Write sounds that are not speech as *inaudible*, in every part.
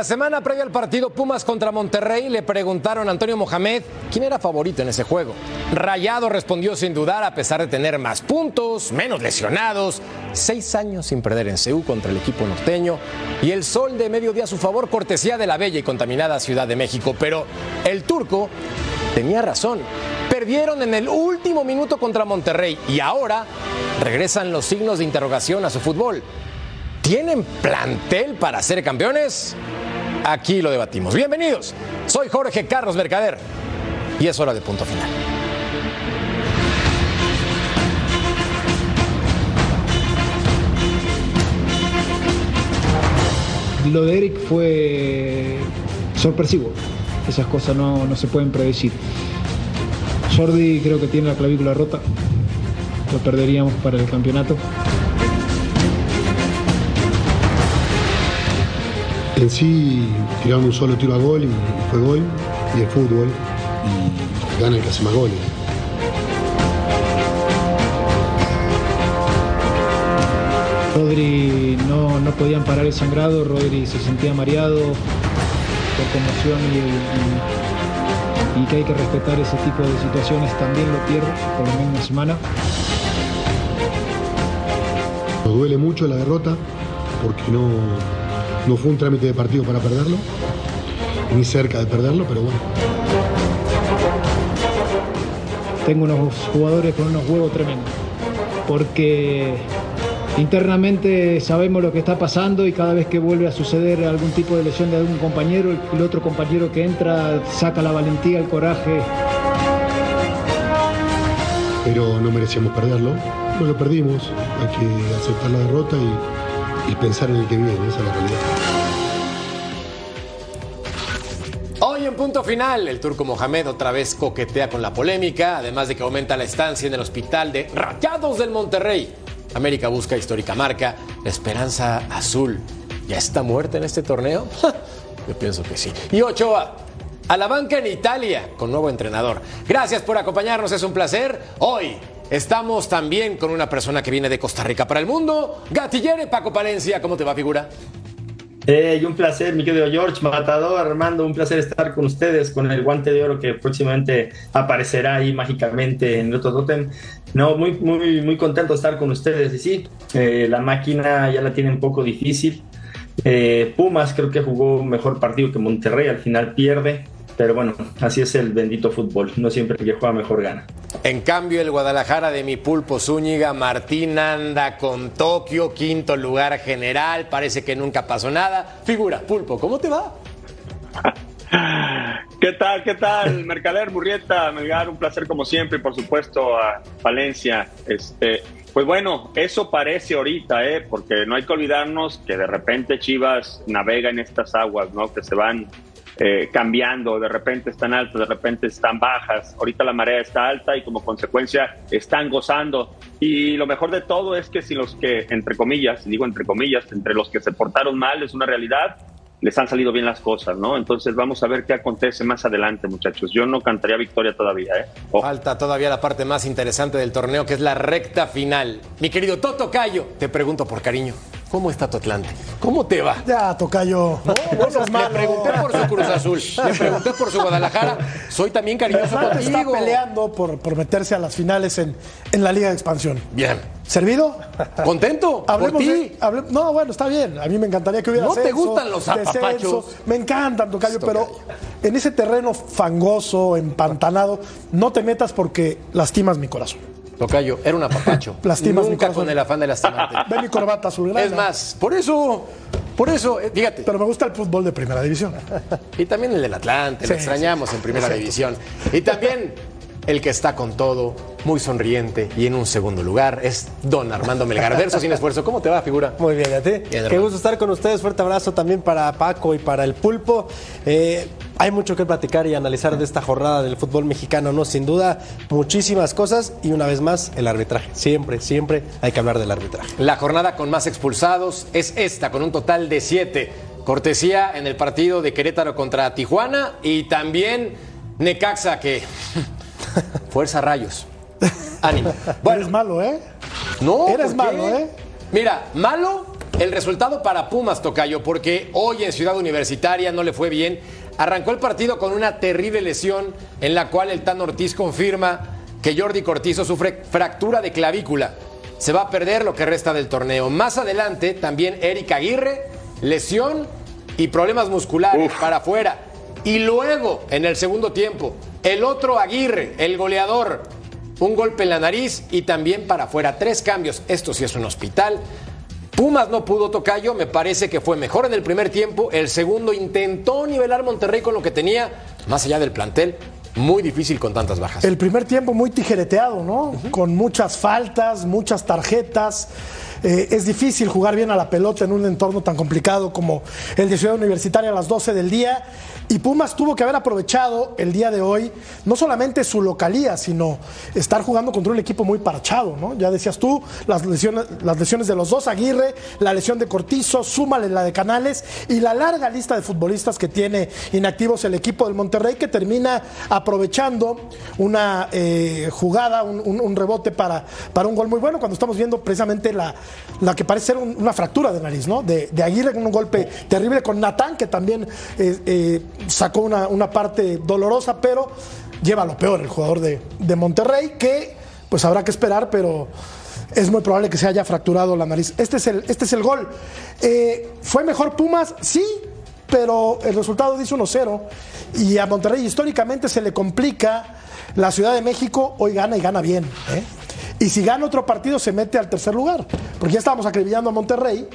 La semana previa al partido Pumas contra Monterrey le preguntaron a Antonio Mohamed quién era favorito en ese juego. Rayado respondió sin dudar a pesar de tener más puntos, menos lesionados, seis años sin perder en CEU contra el equipo norteño y el sol de mediodía a su favor cortesía de la bella y contaminada Ciudad de México. Pero el turco tenía razón. Perdieron en el último minuto contra Monterrey y ahora regresan los signos de interrogación a su fútbol. ¿Tienen plantel para ser campeones? Aquí lo debatimos. Bienvenidos. Soy Jorge Carlos Mercader y es hora de punto final. Lo de Eric fue sorpresivo. Esas cosas no, no se pueden predecir. Jordi creo que tiene la clavícula rota. Lo perderíamos para el campeonato. En sí tiraron un solo tiro a gol y fue gol. Y el fútbol. Y gana el que hace más goles. Rodri no, no podían parar el sangrado, Rodri se sentía mareado por conmoción y, y- y que hay que respetar ese tipo de situaciones también lo pierde por menos una semana. Nos duele mucho la derrota porque no, no fue un trámite de partido para perderlo, ni cerca de perderlo, pero bueno. Tengo unos jugadores con unos huevos tremendos, porque internamente sabemos lo que está pasando y cada vez que vuelve a suceder algún tipo de lesión de algún compañero, el, otro compañero que entra saca la valentía, el coraje. Pero no merecíamos perderlo. No lo perdimos, hay que aceptar la derrota y, y pensar en el que viene, esa es la realidad. Hoy en punto final, el turco Mohamed otra vez coquetea con la polémica, además de que aumenta la estancia en el hospital de Rayados del Monterrey. América busca histórica marca, la esperanza azul. ¿Ya está muerta en este torneo? *laughs* Yo pienso que sí. Y Ochoa, a la banca en Italia, con nuevo entrenador. Gracias por acompañarnos, es un placer. Hoy estamos también con una persona que viene de Costa Rica para el mundo, Gatillere Paco Palencia. ¿Cómo te va, figura? Eh, y un placer, mi querido George Matador, Armando, un placer estar con ustedes con el guante de oro que próximamente aparecerá ahí mágicamente en el otro totem. No, muy, muy, muy contento de estar con ustedes. Y sí, eh, la máquina ya la tiene un poco difícil. Eh, Pumas creo que jugó mejor partido que Monterrey, al final pierde. Pero bueno, así es el bendito fútbol. No siempre el que juega mejor gana. En cambio, el Guadalajara de mi pulpo Zúñiga, Martín anda con Tokio, quinto lugar general, parece que nunca pasó nada. Figura, pulpo, ¿cómo te va? *laughs* ¿Qué tal? ¿Qué tal? Mercader Murrieta, Melgar, un placer como siempre y por supuesto a Valencia. Este, pues bueno, eso parece ahorita, ¿eh? porque no hay que olvidarnos que de repente Chivas navega en estas aguas, ¿no? Que se van eh, cambiando, de repente están altas, de repente están bajas. Ahorita la marea está alta y como consecuencia están gozando. Y lo mejor de todo es que si los que, entre comillas, digo entre comillas, entre los que se portaron mal es una realidad, les han salido bien las cosas, ¿no? Entonces vamos a ver qué acontece más adelante, muchachos. Yo no cantaría victoria todavía, ¿eh? Falta todavía la parte más interesante del torneo, que es la recta final. Mi querido Toto Cayo, te pregunto por cariño, ¿cómo está tu Atlante? ¿Cómo te va? Ya, Tocayo. No, bueno, le malo. pregunté por su Cruz Azul, le pregunté por su Guadalajara. Soy también cariñoso Atlante está contigo. peleando por, por meterse a las finales en, en la Liga de Expansión. Bien. ¿Servido? ¿Contento? ¿Por Hablemos ti? hable- no, bueno, está bien. A mí me encantaría que hubiera ¿No te gustan los apapachos? Me encantan, Tocayo, pero en ese terreno fangoso, empantanado, no te metas porque lastimas mi corazón. Tocayo, era un apapacho. *laughs* Lastimas Nunca con el afán de lastimarte. *laughs* Ve mi corbata azulgrana. Es más, por eso, por eso, eh, fíjate. Pero me gusta el fútbol de primera división. Y también el del Atlante, Sí, lo extrañamos en primera división. Y también el que está con todo, muy sonriente y en un segundo lugar es don Armando Melgar. Verso sin esfuerzo. ¿Cómo te va, figura? Muy bien, ¿y a ti? Bien, Qué hermano. gusto estar con ustedes. Fuerte abrazo también para Paco y para el Pulpo. Eh, hay mucho que platicar y analizar de esta jornada del fútbol mexicano, ¿no? Sin duda, muchísimas cosas y una vez más, el arbitraje. Siempre, siempre hay que hablar del arbitraje. La jornada con más expulsados es esta, con un total de siete. Cortesía en el partido de Querétaro contra Tijuana y también Necaxa, que. *laughs* Fuerza rayos. *laughs* Ánimo. Eres malo, ¿eh? No, Eres ¿por malo? ¿eh? Mira, malo el resultado para Pumas, Tocayo, porque hoy en Ciudad Universitaria no le fue bien. Arrancó el partido con una terrible lesión en la cual el Tan Ortiz confirma que Jordi Cortizo sufre fractura de clavícula. Se va a perder lo que resta del torneo. Más adelante, también Eric Aguirre, lesión y problemas musculares para afuera. Y luego, en el segundo tiempo, el otro Aguirre, el goleador, un golpe en la nariz y también para afuera. Tres cambios. Esto sí es un hospital. Pumas no pudo tocayo, me parece que fue mejor en el primer tiempo. El segundo intentó nivelar Monterrey con lo que tenía, más allá del plantel. Muy difícil con tantas bajas. El primer tiempo muy tijereteado, ¿no? Con muchas faltas, muchas tarjetas. Eh, es difícil jugar bien a la pelota en un entorno tan complicado como el de Ciudad Universitaria a las 12 del día. Y Pumas tuvo que haber aprovechado el día de hoy, no solamente su localía, sino estar jugando contra un equipo muy parchado, ¿no? Ya decías tú, las lesiones, las lesiones de los dos, Aguirre, la lesión de Cortizo, súmale la de Canales y la larga lista de futbolistas que tiene inactivos el equipo del Monterrey que termina aprovechando una eh, jugada, un, rebote para, para un gol muy bueno, cuando estamos viendo precisamente la, la que parece ser un- una fractura de nariz, ¿no? De, de Aguirre con un golpe terrible, con Natán, que también eh, eh, sacó una, una parte dolorosa, pero lleva lo peor el jugador de, de Monterrey, que pues habrá que esperar, pero es muy probable que se haya fracturado la nariz. Este es el, este es el gol. Eh, ¿Fue mejor Pumas? Sí, pero el resultado dice 1-0 y a Monterrey históricamente se le complica. La Ciudad de México hoy gana y gana bien. ¿eh? Y si gana otro partido se mete al tercer lugar, porque ya estábamos acribillando a Monterrey,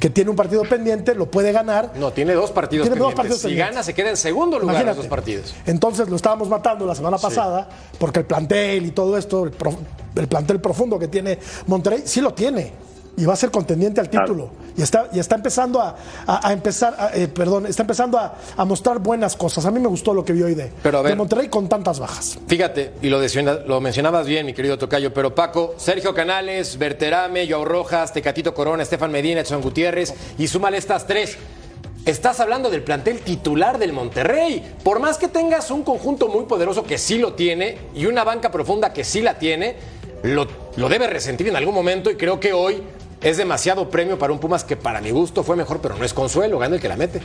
que tiene un partido pendiente, lo puede ganar. No, tiene dos partidos Tiene dos pendientes. partidos si pendientes. gana, se queda en segundo lugar Imagínate. los dos partidos. Entonces lo estábamos matando la semana pasada, porque el plantel y todo esto, el, pro- el plantel profundo que tiene Monterrey, sí lo tiene. Y va a ser contendiente al título. Y está, y está empezando a, a- a empezar, a- eh, perdón, está empezando a, a mostrar buenas cosas. A mí me gustó lo que vi hoy de, Pero a ver. de Monterrey con tantas bajas. Fíjate, y lo, decía- lo mencionabas bien, mi querido Tocayo, pero Paco, Sergio Canales, Berterame, Joao Rojas, Tecatito Corona, Estefan Medina, Edson Gutiérrez, y súmale estas tres. Estás hablando del plantel titular del Monterrey. Por más que tengas un conjunto muy poderoso que sí lo tiene y una banca profunda que sí la tiene, lo, lo debe resentir en algún momento y creo que hoy es demasiado premio para un Pumas que para mi gusto fue mejor, pero no es consuelo, gana el que la mete.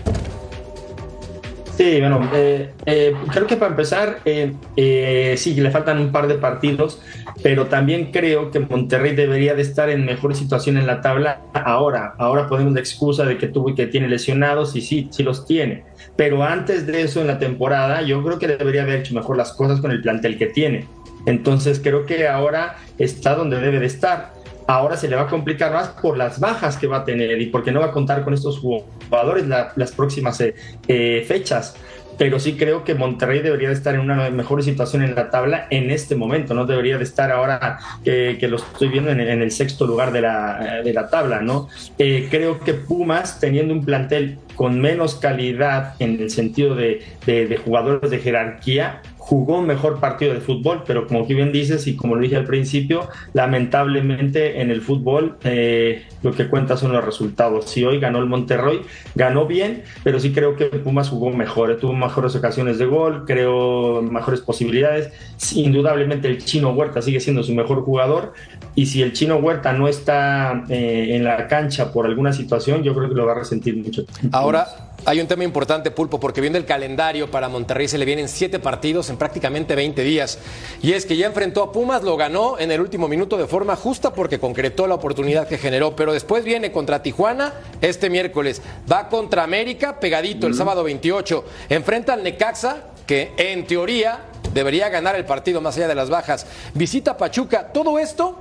Sí, bueno, eh, eh, creo que para empezar, eh, eh, sí, le faltan un par de partidos, pero también creo que Monterrey debería de estar en mejor situación en la tabla ahora. Ahora ponemos la excusa de que tuvo y que tiene lesionados y sí, sí los tiene. Pero antes de eso en la temporada, yo creo que debería haber hecho mejor las cosas con el plantel que tiene. Entonces creo que ahora está donde debe de estar. Ahora se le va a complicar más por las bajas que va a tener y porque no va a contar con estos jugadores la- las próximas eh, eh, fechas. Pero sí creo que Monterrey debería de estar en una mejor situación en la tabla en este momento. No debería de estar ahora que, lo estoy viendo en, el sexto lugar de la, tabla. ¿no? Eh, creo que Pumas, teniendo un plantel con menos calidad en el sentido de jugadores de jerarquía, jugó mejor partido de fútbol, pero como bien dices y como lo dije al principio, lamentablemente en el fútbol eh, lo que cuenta son los resultados. Si hoy ganó el Monterrey, ganó bien, pero sí creo que Pumas jugó mejor, eh, tuvo mejores ocasiones de gol, creo mejores posibilidades. Indudablemente el chino Huerta sigue siendo su mejor jugador y si el chino Huerta no está eh, en la cancha por alguna situación, yo creo que lo va a resentir mucho. Ahora, Hay un tema importante, Pulpo, porque viendo el calendario para Monterrey se le vienen siete partidos en prácticamente 20 días. Y es que ya enfrentó a Pumas, lo ganó en el último minuto de forma justa porque concretó la oportunidad que generó. Pero después viene contra Tijuana este miércoles. Va contra América, pegadito el sábado 28. Enfrenta al Necaxa, que en teoría debería ganar el partido más allá de las bajas. Visita a Pachuca. Todo esto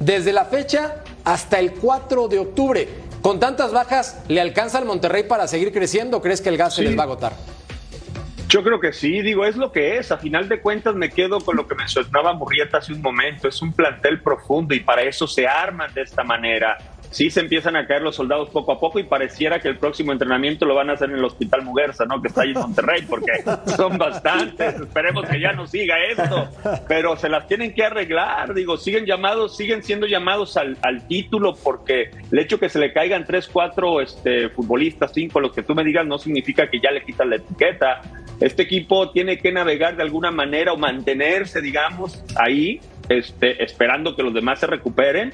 desde la fecha hasta el 4 de octubre. Con tantas bajas, ¿le alcanza al Monterrey para seguir creciendo? ¿Crees que el gas se les va a agotar? Yo creo que sí, digo, es lo que es. A final de cuentas me quedo con lo que mencionaba Murrieta hace un momento. Es un plantel profundo y para eso se arman de esta manera sí se empiezan a caer los soldados poco a poco y pareciera que el próximo entrenamiento lo van a hacer en el Hospital Muguerza, ¿no? Que está ahí en Monterrey, porque *laughs* son bastantes. Esperemos que ya no siga esto, pero se las tienen que arreglar. Digo, siguen llamados, siguen siendo llamados al, título porque el hecho que se le caigan tres, cuatro este, futbolistas, cinco, lo que tú me digas, no significa que ya le quitan la etiqueta. Este equipo tiene que navegar de alguna manera o mantenerse, digamos, ahí, este, esperando que los demás se recuperen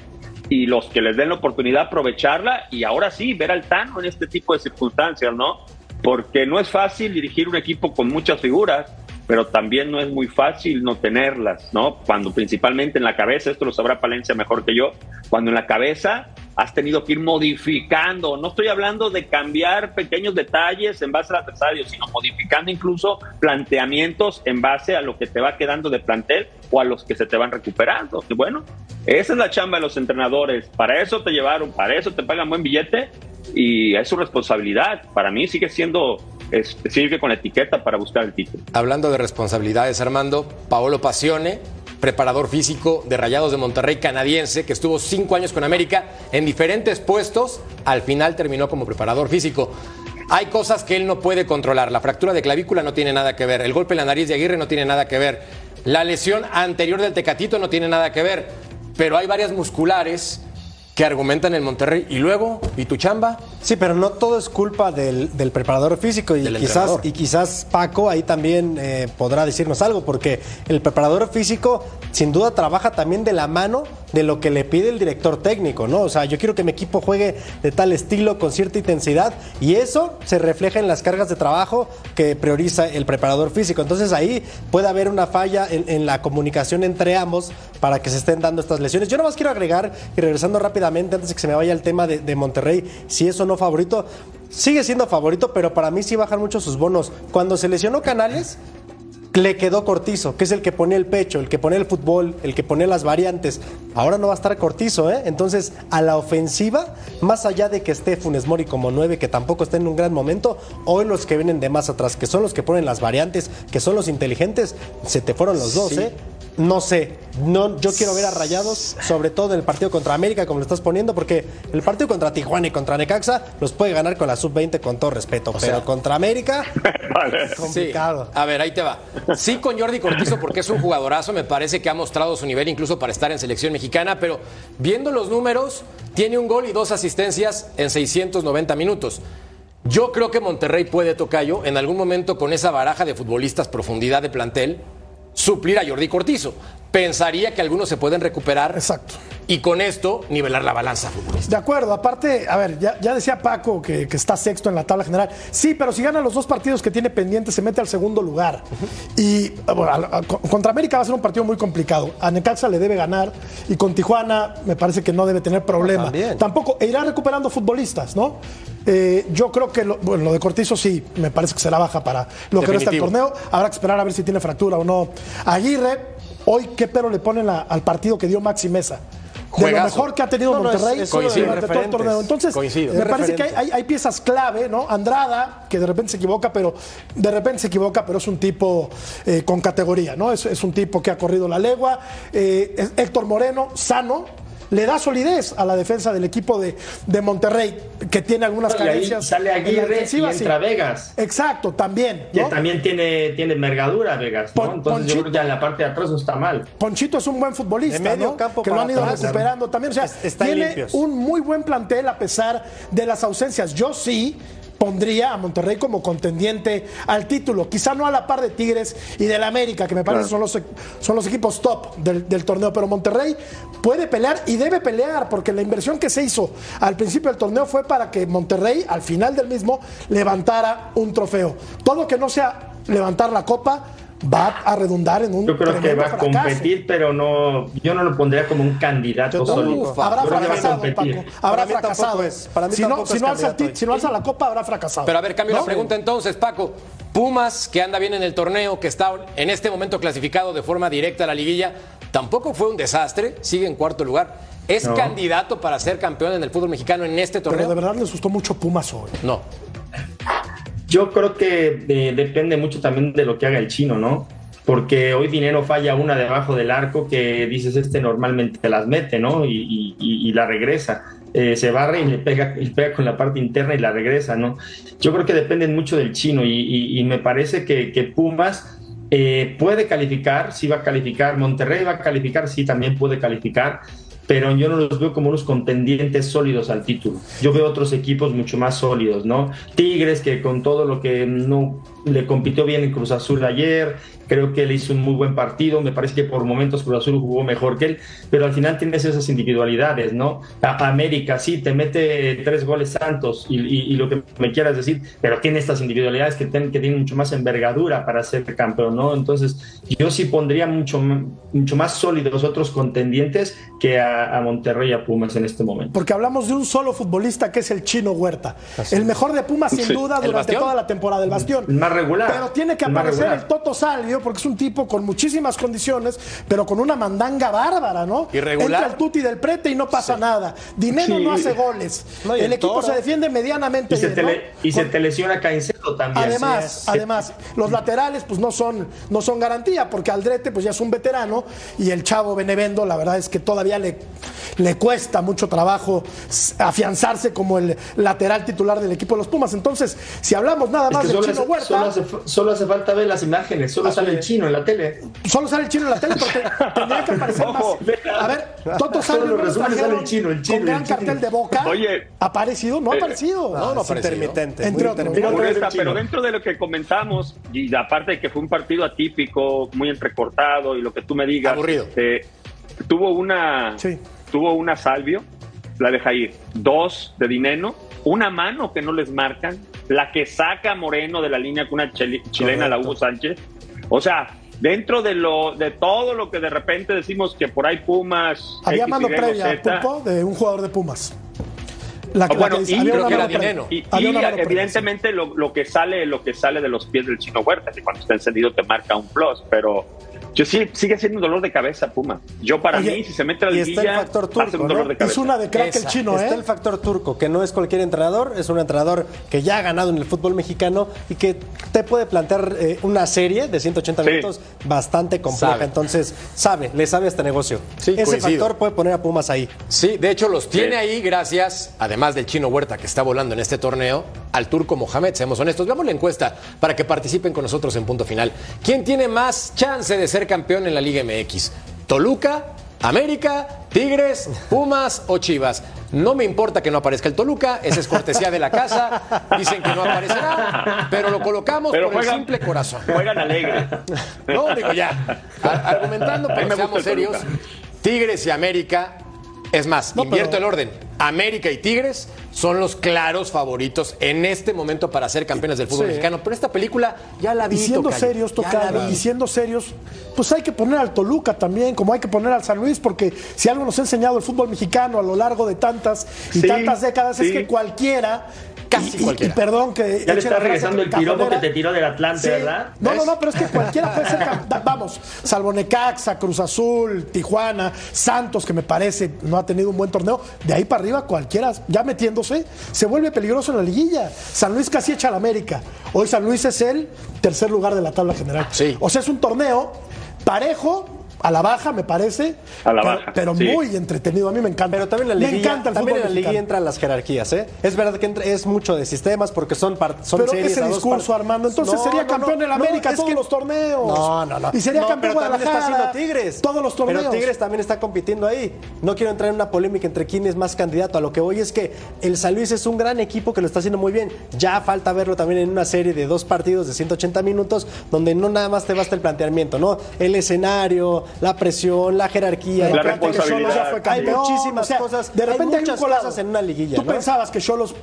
y los que les den la oportunidad aprovecharla y ahora sí ver al Tano en este tipo de circunstancias, ¿no? Porque no es fácil dirigir un equipo con muchas figuras, pero también no es muy fácil no tenerlas, ¿no? Cuando principalmente en la cabeza, esto lo sabrá Palencia mejor que yo, cuando en la cabeza has tenido que ir modificando, no estoy hablando de cambiar pequeños detalles en base al adversario, sino modificando incluso planteamientos en base a lo que te va quedando de plantel o a los que se te van recuperando. Y bueno, esa es la chamba de los entrenadores, para eso te llevaron, para eso te pagan buen billete y es su responsabilidad. Para mí sigue siendo sigue con la etiqueta para buscar el título. Hablando de responsabilidades, Armando, Paolo Pasione, preparador físico de Rayados de Monterrey canadiense, que estuvo cinco años con América en diferentes puestos, al final terminó como preparador físico. Hay cosas que él no puede controlar. La fractura de clavícula no tiene nada que ver. El golpe en la nariz de Aguirre no tiene nada que ver. La lesión anterior del Tecatito no tiene nada que ver. Pero hay varias musculares que argumentan el Monterrey. ¿Y luego? ¿Y tu chamba? Sí, pero no todo es culpa del, preparador físico. Y quizás, y quizás Paco ahí también eh, podrá decirnos algo, porque el preparador físico sin duda trabaja también de la mano de lo que le pide el director técnico, ¿no? O sea, yo quiero que mi equipo juegue de tal estilo, con cierta intensidad, y eso se refleja en las cargas de trabajo que prioriza el preparador físico. Entonces ahí puede haber una falla en, la comunicación entre ambos para que se estén dando estas lesiones. Yo nomás quiero agregar, y regresando rápidamente, antes de que se me vaya el tema de, de Monterrey, si eso no favorito, sigue siendo favorito, pero para mí sí bajan mucho sus bonos. Cuando se lesionó Canales, le quedó Cortizo, que es el que pone el pecho, el que pone el fútbol, el que pone las variantes. Ahora no va a estar Cortizo, ¿eh? Entonces, a la ofensiva, más allá de que esté Funes Mori como nueve, que tampoco está en un gran momento, hoy los que vienen de más atrás, que son los que ponen las variantes, que son los inteligentes, se te fueron los dos, ¿eh? No sé, no, yo quiero ver a Rayados, sobre todo en el partido contra América, como lo estás poniendo, porque el partido contra Tijuana y contra Necaxa los puede ganar con la sub-20 con todo respeto, pero contra América, *laughs* complicado. A ver, ahí te va. Sí, con Jordi Cortizo, porque es un jugadorazo, me parece que ha mostrado su nivel incluso para estar en selección mexicana, pero viendo los números, tiene un gol y dos asistencias en 690 minutos. Yo creo que Monterrey puede, Tocayo, en algún momento con esa baraja de futbolistas, profundidad de plantel, suplir a Jordi Cortizo. Pensaría que algunos se pueden recuperar. Exacto. Y con esto nivelar la balanza futbolista. De acuerdo, aparte, a ver, ya, decía Paco que, está sexto en la tabla general. Sí, pero si gana los dos partidos que tiene pendientes, se mete al segundo lugar. Y bueno, contra América va a ser un partido muy complicado. A Necaxa le debe ganar y con Tijuana me parece que no debe tener problema. Tampoco, e irá recuperando futbolistas, ¿no? Eh, yo creo que lo, bueno, lo de Cortizo sí, me parece que se la baja para lo que resta del torneo. Habrá que esperar a ver si tiene fractura o no. Aguirre, hoy qué pero le ponen al partido que dio Maxi Mesa. De lo mejor que ha tenido Monterrey durante todo el torneo. Entonces, me parece que hay, piezas clave, ¿no? Andrada, que de repente se equivoca, pero de repente se equivoca, pero es un tipo eh, con categoría, ¿no? Es, un tipo que ha corrido la legua. Eh, Héctor Moreno, sano, le da solidez a la defensa del equipo de, Monterrey, que tiene algunas carencias. sale Aguirre y entra Vegas. Exacto, también. Que también tiene, tiene envergadura Vegas. Entonces yo creo que en la parte de atrás no está mal. Ponchito es un buen futbolista, medio campo que lo han ido recuperando también. O sea, tiene un muy buen plantel a pesar de las ausencias. Yo sí pondría a Monterrey como contendiente al título. Quizá no a la par de Tigres y del América, que me parece son, los, son los equipos top del, del torneo, pero Monterrey puede pelear y debe pelear, porque la inversión que se hizo al principio del torneo fue para que Monterrey, al final del mismo, levantara un trofeo. Todo que no sea levantar la copa va a redundar en un Yo creo que va a fracaso. competir, pero no, yo no lo pondría como un candidato Yo sólido. Habrá fracasado. Paco. Habrá fracasado. es- para mí si, no, si, es no alza si no la copa, habrá fracasado. Pero a ver, cambio ¿No? la pregunta entonces, Paco. Pumas, que anda bien en el torneo, que está en este momento clasificado de forma directa a la liguilla, tampoco fue un desastre, sigue en cuarto lugar. ¿Es No. candidato para ser campeón en el fútbol mexicano en este Pero torneo? de verdad les gustó mucho Pumas hoy. No. Yo creo que eh, depende mucho también de lo que haga el chino, ¿no? Porque hoy Dinero falla una debajo del arco que dices, este normalmente las mete, ¿no? Y, la regresa. Eh, se barre y le pega, y pega con la parte interna y la regresa, ¿no? Yo creo que dependen mucho del chino y me parece que, que Pumas eh, puede calificar, sí va a calificar, Monterrey va a calificar, sí también puede calificar, pero yo no los veo como unos contendientes sólidos al título. Yo veo otros equipos mucho más sólidos, ¿no? Tigres, que con todo lo que no le compitió bien en Cruz Azul ayer, creo que le hizo un muy buen partido, me parece que por momentos Cruz Azul jugó mejor que él, pero al final tienes esas individualidades, ¿no? A- América, sí, te mete tres goles Santos y, y- y lo que me quieras decir, pero tiene estas individualidades que, ten- que tienen mucho más envergadura para ser campeón, ¿no? Entonces, yo sí pondría mucho, mucho más sólidos otros contendientes que a, a Monterrey y a Pumas en este momento. Porque hablamos de un solo futbolista que es el chino Huerta. el mejor de Pumas, sin Sí. duda, ¿El durante toda la temporada del Bastión. El más regular. Pero tiene que aparecer el Toto Salvio, porque es un tipo con muchísimas condiciones, pero con una mandanga bárbara, ¿no? Irregular. Entra el Tuti del Prete y no pasa nada. Dinero Sí. no hace goles. No, el el equipo se defiende medianamente Y se, bien, te, ¿no? le- y se Con- te lesiona Caicedo también. Además, Sí. además, los laterales pues no son, no son garantía, porque Aldrete pues ya es un veterano y el chavo Benevendo, la verdad es que todavía le, le cuesta mucho trabajo afianzarse como el lateral titular del equipo de los Pumas. Entonces, si hablamos nada Es más que del solo, chino hace, Huerta, solo, hace, solo hace falta ver las imágenes, solo sale el chino en la tele. solo sale el chino en la tele, porque *laughs* tendría que aparecer más. A ver, Toto trajeron sale el chino, el chino, con gran el chino. cartel de boca. Oye. ¿Ha aparecido? No ha Eh, aparecido. No, no, no es parecido. intermitente. Entre otros. Molesta, chino. Pero dentro de lo que comentamos, y aparte de que fue un partido atípico, muy entrecortado, y lo que tú me digas, Aburrido. eh, tuvo una Sí. tuvo una salvio, la deja ir, dos de dinero, una mano que no les marcan, la que saca a Moreno de la línea con una chilena, la Hugo Sánchez. O sea, dentro de lo de todo lo que de repente decimos que por ahí Pumas Había X, mano Y, previa, Z, de un jugador de Pumas. La, Ah, la bueno, dice, y creo que era dinero. Y, evidentemente lo, lo que sale, lo que sale de los pies del chino Huerta, que cuando está encendido te marca un plus, pero yo sí, sigue siendo un dolor de cabeza, Puma. Yo para Oye, mí, si se mete a la y está el liguilla, factor turco, un dolor ¿no? de cabeza. Es una de crack el chino, Está ¿eh? el factor turco, que no es cualquier entrenador, es un entrenador que ya ha ganado en el fútbol mexicano y que te puede plantear eh, una serie de 180 Sí. minutos bastante compleja. Sabe. Entonces, sabe, le sabe a este negocio. Sí, Ese coincido. factor puede poner a Pumas ahí. Sí, de hecho los tiene Sí. ahí gracias, además del chino Huerta que está volando en este torneo, al turco Mohamed, seamos honestos. Veamos la encuesta para que participen con nosotros en punto final. ¿Quién tiene más chance de ser campeón en la Liga MX? ¿Toluca, América, Tigres, Pumas o Chivas? No me importa que no aparezca el Toluca, esa es cortesía de la casa. Dicen que no aparecerá, pero lo colocamos Pero por el juegan- simple corazón. Juegan alegre. No, digo ya. Argumentando, pero seamos el serios. Toluca. Tigres y América. Es más, No, invierto pero- el orden. América y Tigres son los claros favoritos en este momento para ser campeones del fútbol Sí. mexicano. Pero esta película ya la vi. Y siendo tocayo. serios, vi. y siendo serios, pues hay que poner al Toluca también, como hay que poner al San Luis, porque si algo nos ha enseñado el fútbol mexicano a lo largo de tantas y Sí, tantas décadas es que cualquiera, Casi y- y- cualquiera. y perdón que Ya le está regresando el piropo cajonera. que te tiró del Atlante, Sí. ¿verdad? No, no, ¿Ves? no, pero es que cualquiera puede ser. *laughs* Vamos, salvo Necaxa, Cruz Azul, Tijuana, Santos, que me parece no ha tenido un buen torneo. De ahí para arriba, cualquiera, ya metiéndose, se vuelve peligroso en la liguilla. San Luis casi echa al América. Hoy San Luis es el tercer lugar de la tabla general. Sí. O sea, es un torneo parejo a la baja, me parece. A la pero, baja, pero sí. muy entretenido. A mí me encanta. Pero también en la me liguilla, encanta el también en la liguilla entran las jerarquías, ¿eh? Es verdad que entra- es mucho de sistemas porque son, par- son Pero series ese a dos discurso, par- Armando, entonces No, sería no, campeón no, en América no, todos es que- los torneos. No, no, no. Y sería No, campeón pero también está Guadalajara. haciendo Tigres. Todos los torneos. Pero Tigres también está compitiendo ahí. No quiero entrar en una polémica entre quién es más candidato. A lo que voy es que el San Luis es un gran equipo que lo está haciendo muy bien. Ya falta verlo también en una serie de dos partidos de 180 minutos donde no nada más te basta el planteamiento, ¿no? El escenario, la presión, la jerarquía. La que responsabilidad. Cholos ya fue Hay campeón. muchísimas muchísimas o sea, cosas. De repente hay muchas cosas en una liguilla. Tú ¿no? pensabas que Cholos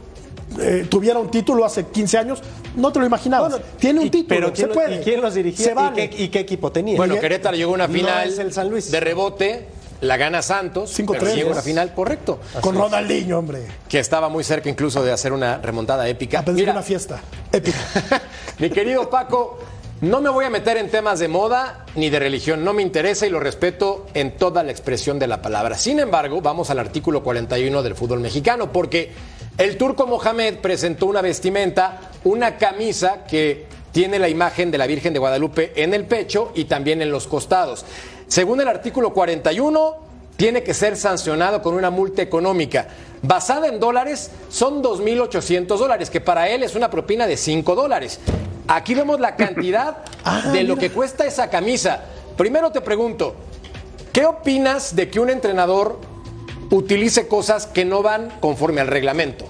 eh, tuviera un título hace 15 años, no te lo imaginabas. Bueno, Tiene un y- título, Pero se ¿quién, lo- puede. ¿y quién los dirigía? Se ¿Y qué, y qué equipo tenía? Bueno, Querétaro llegó a una No final es el San Luis. de rebote, la gana Santos, 5-3, pero llegó a una final, correcto, Con Ronaldinho, hombre. que estaba muy cerca incluso de hacer una remontada épica. A Mira, una fiesta *laughs* épica. mi querido Paco, no me voy a meter en temas de moda ni de religión, no me interesa y lo respeto en toda la expresión de la palabra. Sin embargo, vamos al artículo 41 del fútbol mexicano, porque el turco Mohamed presentó una vestimenta, una camisa que tiene la imagen de la Virgen de Guadalupe en el pecho y también en los costados. Según el artículo 41, tiene que ser sancionado con una multa económica. Basada en dólares, son 2.800 dólares, que para él es una propina de 5 dólares. Aquí vemos la cantidad *laughs* Ah, de lo mira. que cuesta esa camisa. Primero te pregunto, ¿qué opinas de que un entrenador utilice cosas que no van conforme al reglamento?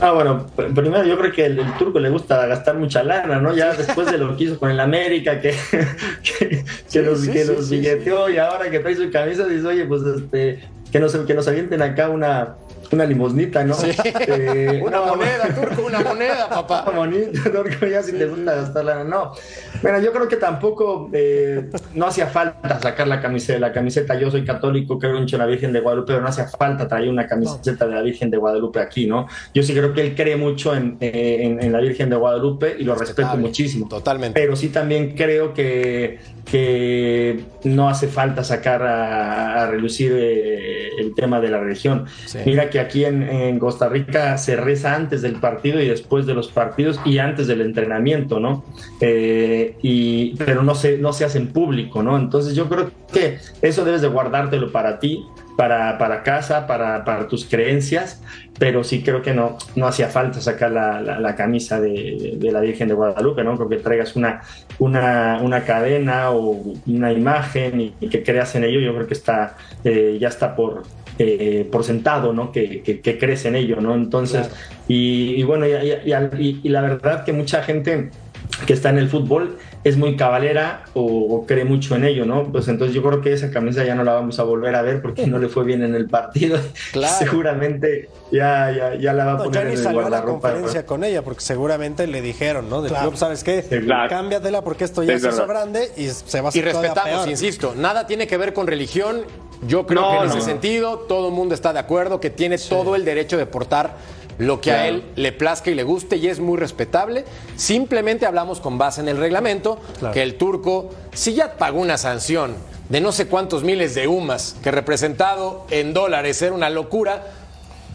Ah, bueno, pr- primero yo creo que el, el turco le gusta gastar mucha lana, ¿no? Ya *laughs* después de lo que hizo con el América, que, *laughs* que, que los, sí, y ahora que trae su camisa, dice, oye, pues este, que nos, que nos avienten acá una, una limosnita, ¿no? Eh, Una no, moneda, turco, una moneda, papá. bonito, *laughs* turco, ya si te gusta gastar lana, no. Bueno, yo creo que tampoco eh, no hacía falta sacar la camiseta, la camiseta. Yo soy católico, creo mucho en la Virgen de Guadalupe, pero no hacía falta traer una camiseta de la Virgen de Guadalupe aquí, ¿no? Yo sí creo que él cree mucho en, eh, en- en la Virgen de Guadalupe y lo respeto muchísimo. totalmente. Pero sí también creo que, que no hace falta sacar a, a relucir eh, el tema de la religión. Sí. Mira que aquí en, Costa Rica se reza antes del partido y después de los partidos y antes del entrenamiento, ¿no? Eh, y, pero no se, no se hace en público, ¿no? Entonces yo creo que eso debes de guardártelo para ti, para, para casa, para, para tus creencias, pero sí creo que no, no hacía falta sacar la, la- camisa de, de la Virgen de Guadalupe, ¿no? Creo que traigas una, una, una cadena o una imagen y, y que creas en ello, yo creo que está, eh, ya está por, eh, por sentado, ¿no? Que, que, que crees en ello, ¿no? Entonces, y, y bueno, y, y- y- y la verdad que mucha gente que está en el fútbol es muy cabalera o, o cree mucho en ello, ¿no? Pues entonces yo creo que esa camisa ya no la vamos a volver a ver porque no le fue bien en el partido. *laughs* Claro. Seguramente ya, ya, ya la va a No, poner en el salió a la guardarropa. conferencia con ella, porque seguramente le dijeron, ¿no? Del Claro. club, ¿sabes qué? Claro. Cámbiatela porque esto ya Es se hizo grande y se va a Y hacer todavía respetamos, peor. insisto, nada tiene que ver con religión. Yo creo No, que en no, ese no. sentido todo el mundo está de acuerdo que tiene todo el derecho de portar lo que a él le plazca y le guste y es muy respetable. Simplemente hablamos con base en el reglamento que el turco, si ya pagó una sanción de no sé cuántos miles de UMAS, que representado en dólares era una locura,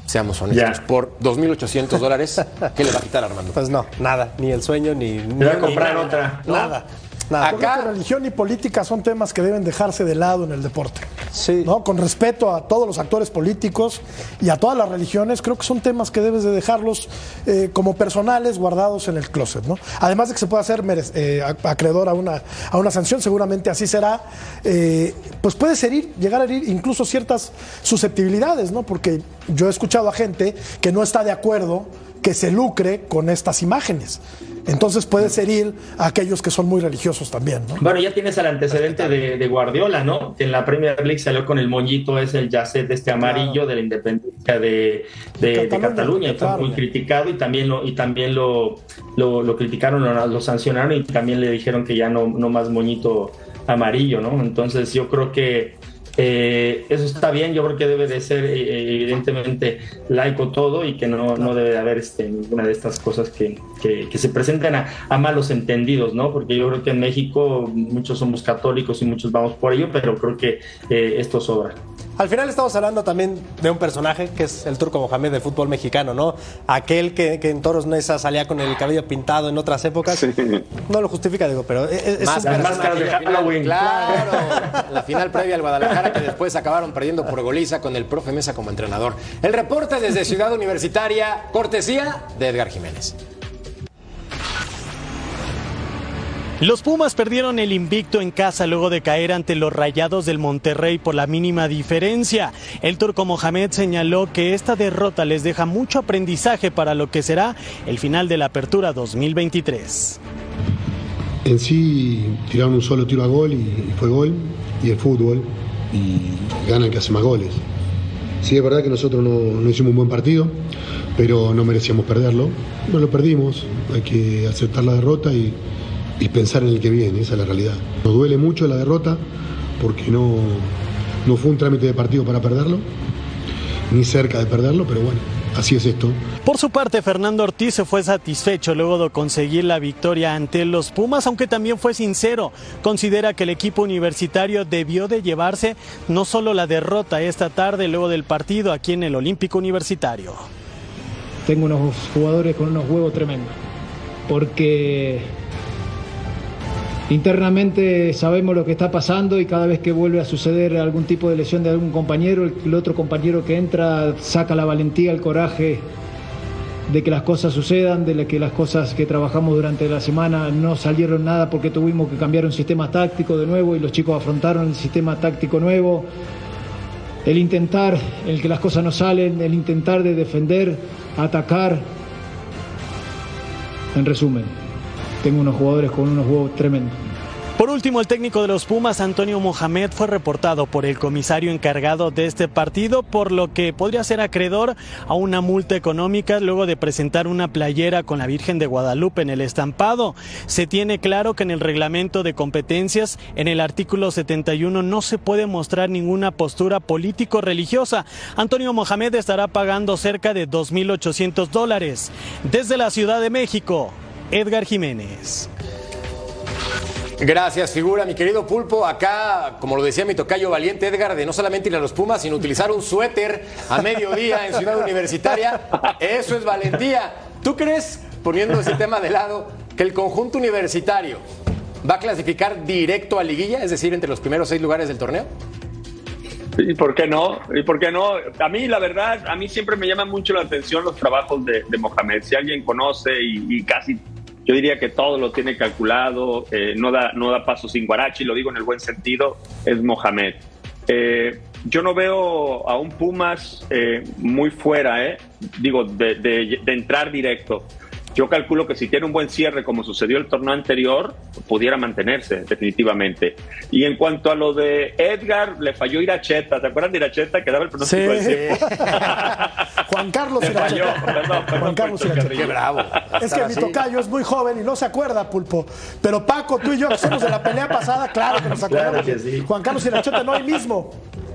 seamos honestos, por 2.800 dólares, *laughs* ¿qué le va a quitar Armando? Pues no, nada, ni el sueño, ni, a ni comprar nada. otra. Nada, nada. Acá- que religión y política son temas que deben dejarse de lado en el deporte. Sí. ¿no? Con respeto a todos los actores políticos y a todas las religiones, creo que son temas que debes de dejarlos eh, como personales guardados en el closet. ¿no? Además de que se puede hacer eh, ac- acreedor a una, a una sanción, seguramente así será, eh, pues puede herir, llegar a herir incluso ciertas susceptibilidades, ¿no? porque yo he escuchado a gente que no está de acuerdo que se lucre con estas imágenes. Entonces puede herir a aquellos que son muy religiosos también. ¿no? Bueno, ya tienes el antecedente de, de Guardiola, ¿no? Que en la Premier League salió con el moñito, es el yacet este amarillo de la independencia de, de- de Cataluña, y fue muy criticado y también lo, y también lo, lo, lo criticaron, lo, lo sancionaron y también le dijeron que ya no, no más moñito amarillo, ¿no? Entonces yo creo que eh, eso está bien, yo creo que debe de ser eh, evidentemente laico todo y que no, no debe de haber este, ninguna de estas cosas que, que- que se presenten a, a malos entendidos, ¿no? Porque yo creo que en México muchos somos católicos y muchos vamos por ello, pero creo que eh, esto sobra. Al final estamos hablando también de un personaje que es el turco Mohamed del fútbol mexicano, ¿no? Aquel que, que en Toros Nesa salía con el cabello pintado en otras épocas. No lo justifica, digo, pero es, es Más un personaje. de Halloween. Claro, la final previa al Guadalajara que después acabaron perdiendo por goliza con el profe Mesa como entrenador. El reporte desde Ciudad Universitaria, cortesía de Edgar Jiménez. Los Pumas perdieron el invicto en casa luego de caer ante los Rayados del Monterrey por la mínima diferencia. El turco Mohamed señaló que esta derrota les deja mucho aprendizaje para lo que será el final de la Apertura 2023. En sí tiraron un solo tiro a gol y, fue gol, y el fútbol, y gana el que hace más goles. Sí, es verdad que nosotros no, no hicimos un buen partido, pero no merecíamos perderlo. No lo perdimos, hay que aceptar la derrota y, y pensar en el que viene, esa es la realidad. Nos duele mucho la derrota porque no, no fue un trámite de partido para perderlo, ni cerca de perderlo, pero bueno, así es esto. Por su parte, Fernando Ortiz se fue satisfecho luego de conseguir la victoria ante los Pumas, aunque también fue sincero. Considera que el equipo universitario debió de llevarse no solo la derrota esta tarde luego del partido aquí en el Olímpico Universitario. Tengo unos jugadores con unos huevos tremendos. Porque internamente sabemos lo que está pasando y cada vez que vuelve a suceder algún tipo de lesión de algún compañero, el, otro compañero que entra saca la valentía, el coraje de que las cosas sucedan, de que las cosas que trabajamos durante la semana no salieron nada porque tuvimos que cambiar un sistema táctico de nuevo y los chicos afrontaron el sistema táctico nuevo. El intentar, el que las cosas no salen, el intentar de defender, atacar. En resumen, tengo unos jugadores con unos huevos tremendos. Por último, el técnico de los Pumas, Antonio Mohamed, fue reportado por el comisario encargado de este partido, por lo que podría ser acreedor a una multa económica luego de presentar una playera con la Virgen de Guadalupe en el estampado. Se tiene claro que en el reglamento de competencias, en el artículo 71, no se puede mostrar ninguna postura político-religiosa. Antonio Mohamed estará pagando cerca de 2.800 dólares. Desde la Ciudad de México, Edgar Jiménez. Gracias, figura, mi querido Pulpo. Acá, como lo decía mi tocayo valiente Edgar, de no solamente ir a los Pumas, sino utilizar un suéter a mediodía en Ciudad Universitaria. Eso es valentía. ¿Tú crees, poniendo ese tema de lado, que el conjunto universitario va a clasificar directo a liguilla, es decir, entre los primeros seis lugares del torneo? ¿Y por qué no? ¿Y por qué no? A mí, la verdad, a mí siempre me llaman mucho la atención los trabajos de, de Mohamed. Si alguien conoce y, y, casi, yo diría que todo lo tiene calculado, eh, no, da, no da paso sin guarachi, lo digo en el buen sentido, es Mohamed. Eh, yo no veo a un Pumas eh, muy fuera, eh, digo, de, de, de entrar directo. Yo calculo que si tiene un buen cierre, como sucedió el torneo anterior, pudiera mantenerse definitivamente. Y en cuanto a lo de Edgar, le falló Iracheta. ¿Te acuerdas de Iracheta que daba el pronóstico del tiempo? *laughs* Juan Carlos Le falló. Iracheta. Perdón, perdón, Juan Carlos Iracheta. Qué bravo. Es que mi tocayo es muy joven y no se acuerda, Pulpo. Pero Paco, tú y yo que somos de la pelea pasada, claro que nos acordamos. Claro que sí. Juan Carlos Iracheta no hay mismo.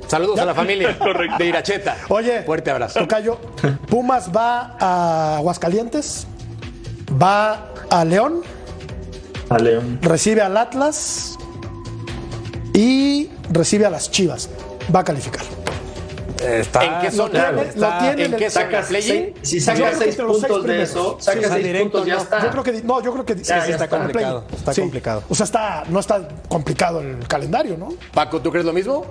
Saludos Ya. a la familia de Iracheta. Oye, Fuerte abrazo. Tocayo, Pumas va a Aguascalientes, va a León, A León. recibe al Atlas y recibe a las Chivas. Va a calificar. Está, ¿En qué Lo zona? lo tiene ¿En qué zona? Seis- si sacas seis puntos de eso, Sí, sacas seis directo puntos, ya no. está. Yo creo que no, yo creo que sí, Ya, sí, ya está está. complicado. Está complicado. O sea, está no está complicado el calendario, ¿no? Paco, ¿tú crees lo mismo?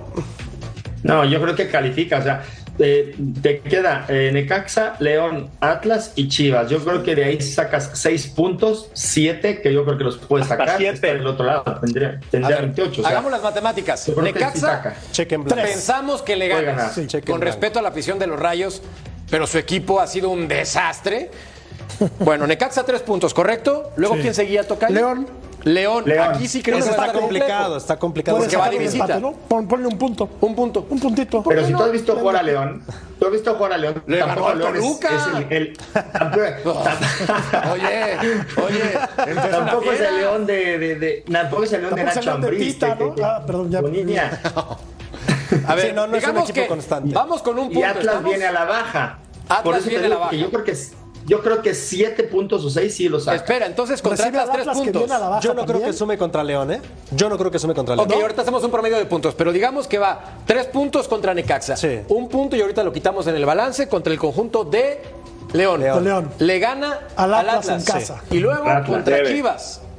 No, yo creo que califica. O sea, eh, te queda eh, Necaxa, León, Atlas y Chivas. Yo creo que de ahí sacas seis puntos, siete, que yo creo que los puedes Hasta sacar. siete. Está del otro lado tendría, A tendría ver, 28. o sea, hagamos las matemáticas. sí Necaxa, blanco. pensamos que le Puede gana. ganar. Sí, cheque en Con respeto a la afición de los Rayos, pero su equipo ha sido un desastre. Bueno, Necaxa tres puntos, ¿correcto? Luego, ¿quién seguía tocando? León. León. León. Aquí sí creo que a está estar complicado, está complicado. Puede Porque va sacar de un visita. empate, ¿no? Pon- ponle un punto. Un punto. Un puntito. Pero si tú has visto jugar a León, tú has visto jugar a León, Le tampoco al León es- Toluca. es el- el- tampoco- *laughs* Oye, oye, Tampoco es el León de, de, de- tampoco es el León de Tampoco es el Nacho León de Ambriz. Tita, que- ¿no? que- Ah, perdón, ya. Bonilla. *laughs* A ver, Sí, no, no es un digamos equipo que constante. Vamos con un punto. Y Atlas ¿estamos? viene a la baja. Atlas Por eso viene te a la que baja. yo creo que es- yo creo que siete puntos o seis sí los saca. Espera, entonces contra Atlas tres puntos. Yo no creo que sume contra León, ¿eh? Yo no creo que sume contra León. Ok, ahorita hacemos un promedio de puntos, pero digamos que va tres puntos contra Necaxa. Sí. Un punto y ahorita lo quitamos en el balance contra el conjunto de León. León. Le gana Al Atlas Atlas. en casa. Y luego Atlas. contra Debe.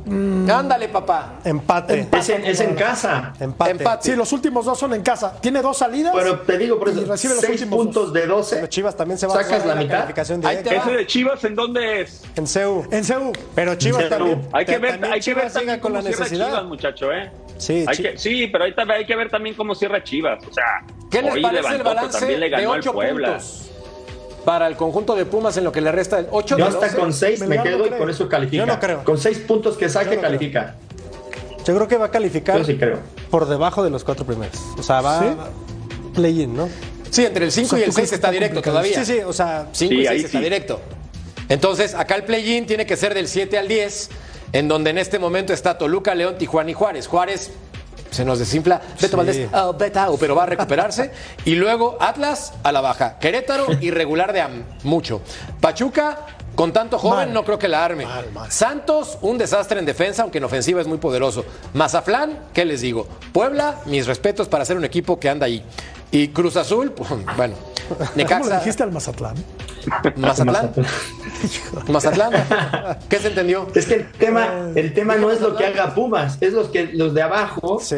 Chivas. Ándale, papá. Empate. Es en, es en casa. Empate. Empate. Sí, los últimos dos son en casa. Tiene dos salidas. Pero te digo, por y eso, recibe los seis últimos puntos dos. de Pero 12. Chivas también se va ¿Sacas a la en mitad? ¿Ese de Chivas en dónde es? En CEU. En CEU. Pero Chivas también. Hay que ver, también hay que ver también con cómo la cierra necesidad. Chivas, muchacho, ¿eh? Sí, Hay que- sí, pero ahí también hay que ver también cómo cierra Chivas. O sea, ¿Qué les hoy parece levantó, el pero balance también le de ganó al 8 Puebla. puntos para el conjunto de Pumas en lo que le resta el 8 Yo hasta 12? con seis me Melgar no quedo y cree. con eso califica. Yo no creo. Con seis puntos que saque, no creo. califica. Yo creo que va a calificar Yo sí creo. por debajo de los cuatro primeros. O sea, va ¿Sí? play-in, ¿no? Sí, entre el 5 O sea, y el ¿tú 6 crees que está está directo complicado? todavía. Sí, sí, o sea, 5 Sí, y ahí 6 está sí. directo. Entonces, acá el play-in tiene que ser del 7 al 10, en donde en este momento está Toluca, León, Tijuana y Juárez. Juárez se nos desinfla. Beto Sí. Valdés, oh, Betao, pero va a recuperarse. *laughs* y luego Atlas a la baja. Querétaro, *laughs* irregular de am- mucho. Pachuca, con tanto joven, Mal. no creo que la arme. Mal, mal. Santos, un desastre en defensa, aunque en ofensiva es muy poderoso. Mazaflán, ¿qué les digo? Puebla, mis respetos para ser un equipo que anda ahí. Y Cruz Azul, pues, *laughs* bueno. ¿Cómo le dijiste al Mazatlán? *laughs* Mazatlán. Mazatlán. ¿Qué se entendió? Es que el tema, el tema no es lo que haga Pumas, es los que los de abajo sí.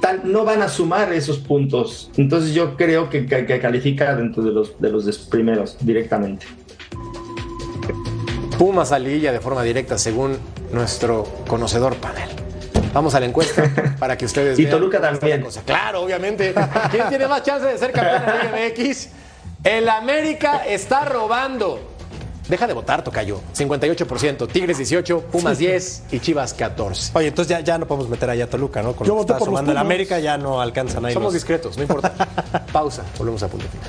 tal- no van a sumar esos puntos. Entonces yo creo que, que- que califica dentro de los de los primeros directamente. Pumas a liguilla de forma directa, según nuestro conocedor panel. Vamos a la encuesta *laughs* para que ustedes Y vean Toluca cómo está también. cosa. Claro, obviamente. ¿Quién tiene más chance de ser campeón en la MX? *laughs* El América está robando. Deja de votar, Tocayo. 58%, Tigres 18, Pumas 10 y Chivas 14. Oye, entonces ya, ya no podemos meter allá a Toluca, ¿no? Con Yo lo que voté está por los sumando el Pumas. América ya no alcanzan ahí. Somos los- discretos, no importa. *laughs* Pausa, volvemos a punto final.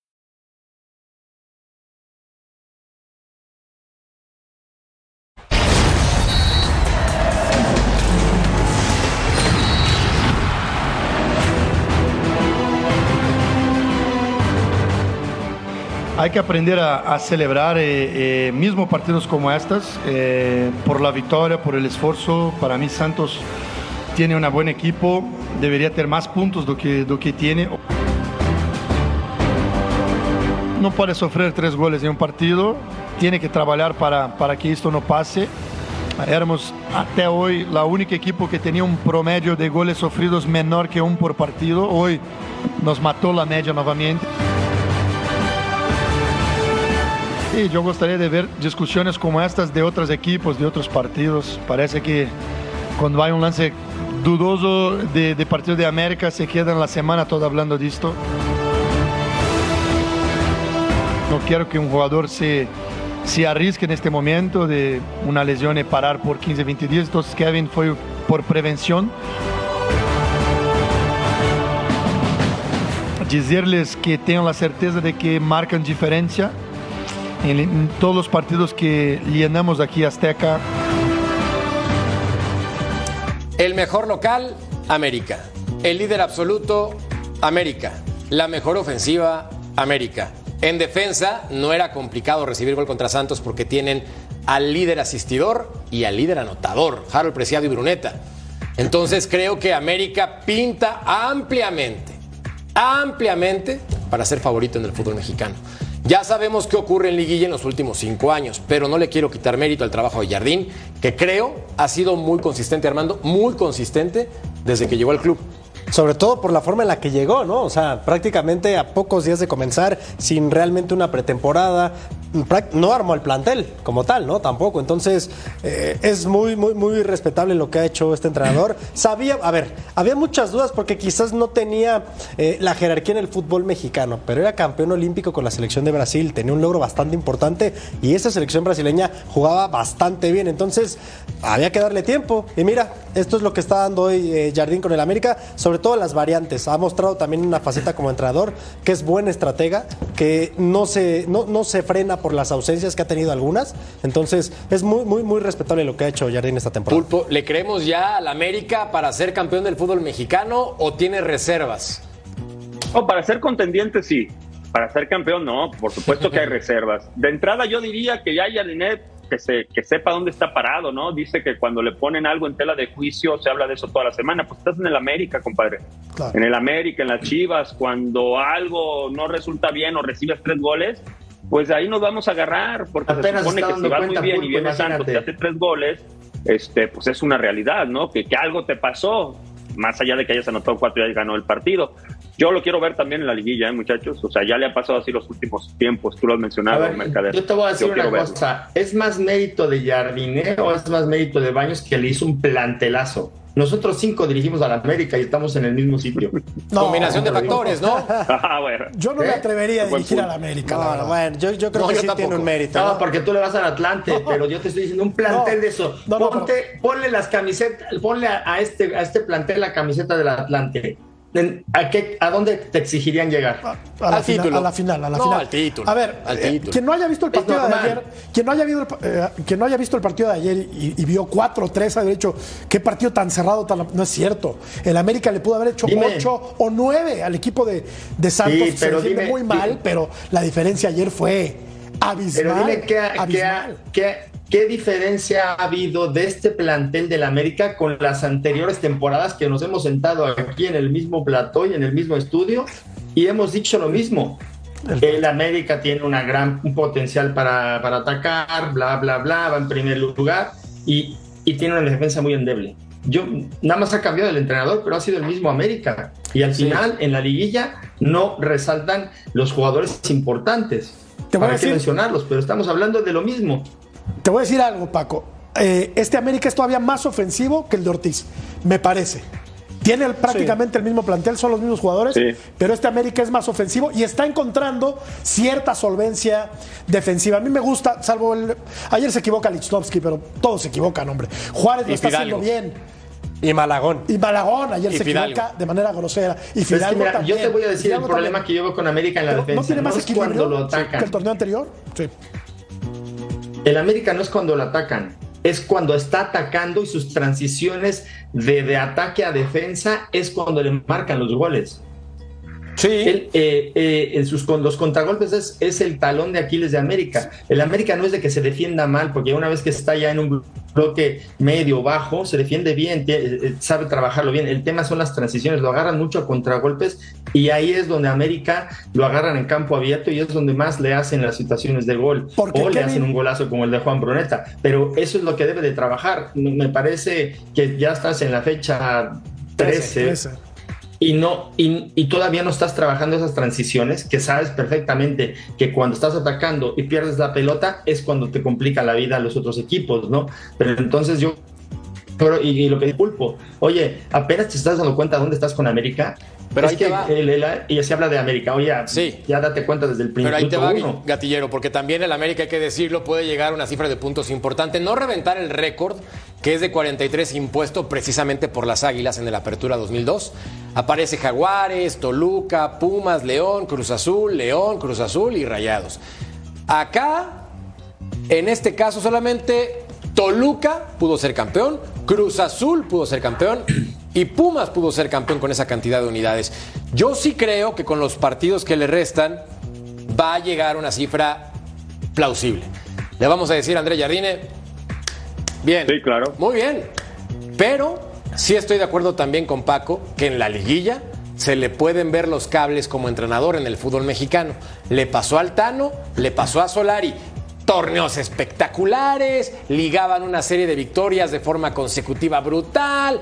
Hay que aprender a, celebrar eh, eh, mismo partidos como estas eh, por la victoria, por el esfuerzo. Para mí Santos tiene un buen equipo, debería tener más puntos do que, que tiene. No puede sufrir tres goles en un partido, tiene que trabajar para, para que esto no pase. Éramos até hoy la única equipo que tenía un promedio de goles sufridos menor que un por partido. Hoy nos mató la media nuevamente. Y yo gustaría de ver discusiones como estas de otros equipos, de otros partidos. Parece que cuando hay un lance dudoso de, partido de América se quedan la semana toda hablando de esto. No quiero que un jugador se, se arriesgue en este momento de una lesión y parar por 15, 20 días. Entonces Kevin fue por prevención. Decirles que tengan la certeza de que marcan diferencia en, todos los partidos que llenamos aquí Azteca. El mejor local, América. El líder absoluto, América. La mejor ofensiva, América. En defensa, no era complicado recibir gol contra Santos porque tienen al líder asistidor y al líder anotador, Harold Preciado y Bruneta. Entonces creo que América pinta ampliamente, ampliamente para ser favorito en el fútbol mexicano. Ya sabemos qué ocurre en Liguilla en los últimos cinco años, pero no le quiero quitar mérito al trabajo de Jardín, que creo ha sido muy consistente, Armando, muy consistente desde que llegó al club. Sobre todo por la forma en la que llegó, ¿no? O sea, prácticamente a pocos días de comenzar, sin realmente una pretemporada, no armó el plantel como tal, ¿no? Tampoco. Entonces, eh, es muy, muy, muy respetable lo que ha hecho este entrenador. Sabía, a ver, había muchas dudas porque quizás no tenía eh, la jerarquía en el fútbol mexicano, pero era campeón olímpico con la selección de Brasil, tenía un logro bastante importante y esa selección brasileña jugaba bastante bien. Entonces, había que darle tiempo. Y mira, esto es lo que está dando hoy eh, Jardín con el América, sobre todo las variantes. Ha mostrado también una faceta como entrenador que es buen estratega, que no se, no, no se frena por las ausencias que ha tenido algunas. Entonces, es muy, muy, muy respetable lo que ha hecho Jardín esta temporada. Pulpo, ¿le creemos ya al América para ser campeón del fútbol mexicano o tiene reservas? Oh, para ser contendiente, sí. Para ser campeón, no. Por supuesto que hay *laughs* reservas. De entrada, yo diría que ya Jardinet que, se, que sepa dónde está parado, ¿no? Dice que cuando le ponen algo en tela de juicio se habla de eso toda la semana. Pues estás en el América, compadre. En el América, en las Chivas, cuando algo no resulta bien o recibes tres goles, pues ahí nos vamos a agarrar, porque se supone que si va muy bien y viene Santos te hace tres goles, este, pues es una realidad, ¿no? Que, que algo te pasó, más allá de que hayas anotado cuatro y hayas ganado el partido. Yo lo quiero ver también en la liguilla, ¿eh, muchachos. O sea, ya le ha pasado así los últimos tiempos. Tú lo has mencionado, Mercader. Yo te voy a decir una cosa. ¿Es más mérito de Jardine o es más mérito de Baños que le hizo un plantelazo? Nosotros cinco dirigimos a la América y estamos en el mismo sitio. Combinación de factores, ¿no? *laughs* ah, bueno. Yo no me atrevería a dirigir a la América. No, bueno, yo, yo creo que sí tiene un mérito. No, porque tú le vas al Atlante, *laughs* pero yo te estoy diciendo un plantel de eso. Ponte, Ponle las camisetas, ponle a, este, a este plantel la camiseta del Atlante ¿A, qué, ¿A dónde te exigirían llegar? A, la, final, a la final. A la no, al título. A ver, eh, quien no haya visto el partido de ayer, quien no haya, visto el, eh, quien no haya visto el partido de ayer y, vio 4-3, ha dicho, qué partido tan cerrado, no es cierto. El América le pudo haber hecho 8 o 9 al equipo de, de Santos. Sí, pero Se defiende muy mal, pero la diferencia ayer fue abismal. Pero dime qué, abismal. qué, ¿Qué diferencia ha habido de este plantel del América con las anteriores temporadas que nos hemos sentado aquí en el mismo plató y en el mismo estudio y hemos dicho lo mismo? El América tiene una gran, un potencial para, atacar, bla, bla, bla, va en primer lugar y, tiene una defensa muy endeble. Yo, nada más ha cambiado el entrenador, pero ha sido el mismo América. Y al final, en la liguilla, no resaltan los jugadores importantes. Te voy a mencionarlos, pero estamos hablando de lo mismo. Te voy a decir algo, Paco. Eh, este América es todavía más ofensivo que el de Ortiz, me parece. Tiene prácticamente el mismo plantel, son los mismos jugadores, pero este América es más ofensivo y está encontrando cierta solvencia defensiva. A mí me gusta, salvo el. Ayer se equivoca Lichnowsky, pero todos se equivocan, hombre. Juárez lo está haciendo bien. Y Malagón. Y Malagón ayer se equivoca de manera grosera. Y Fidalgo Yo te voy a decir el problema que yo veo con América en la defensa. ¿No tiene más equilibrio cuando lo atacan. que el torneo anterior? Sí. El América no es cuando lo atacan, es cuando está atacando y sus transiciones de, de ataque a defensa es cuando le marcan los goles. Sí. Eh, eh, en sus, los contragolpes es, es, el talón de Aquiles de América. El América no es de que se defienda mal, porque una vez que está ya en un bloque medio bajo, se defiende bien, eh, sabe trabajarlo bien. El tema son las transiciones, lo agarran mucho a contragolpes y ahí es donde América lo agarran en campo abierto y es donde más le hacen las situaciones de gol. o le hacen un golazo como el de Juan Bruneta. Pero eso es lo que debe de trabajar. Me parece que ya estás en la fecha 13 y no y, todavía no estás trabajando esas transiciones que sabes perfectamente que cuando estás atacando y pierdes la pelota es cuando te complica la vida a los otros equipos, ¿no? Pero entonces yo y, y lo que dice Pulpo, oye, apenas te estás dando cuenta dónde estás con América, pero es que y se habla de América. Oye, sí. ya date cuenta desde el principio. Pero ahí te va, Gatillero, porque también el América, hay que decirlo, puede llegar a una cifra de puntos importante. No reventar el récord, que es de 43 impuesto precisamente por las Águilas en el Apertura 2002. Aparece Jaguares, Toluca, Pumas, León, Cruz Azul, León, Cruz Azul y Rayados. Acá, en este caso solamente Toluca pudo ser campeón, Cruz Azul pudo ser campeón y Pumas pudo ser campeón con esa cantidad de unidades. Yo sí creo que con los partidos que le restan va a llegar una cifra plausible. Le vamos a decir a André Jardine, bien. Sí, claro. Muy bien. Pero sí estoy de acuerdo también con Paco que en la liguilla se le pueden ver los cables como entrenador en el fútbol mexicano. Le pasó al Tano, le pasó a Solari. Torneos espectaculares, ligaban una serie de victorias de forma consecutiva brutal,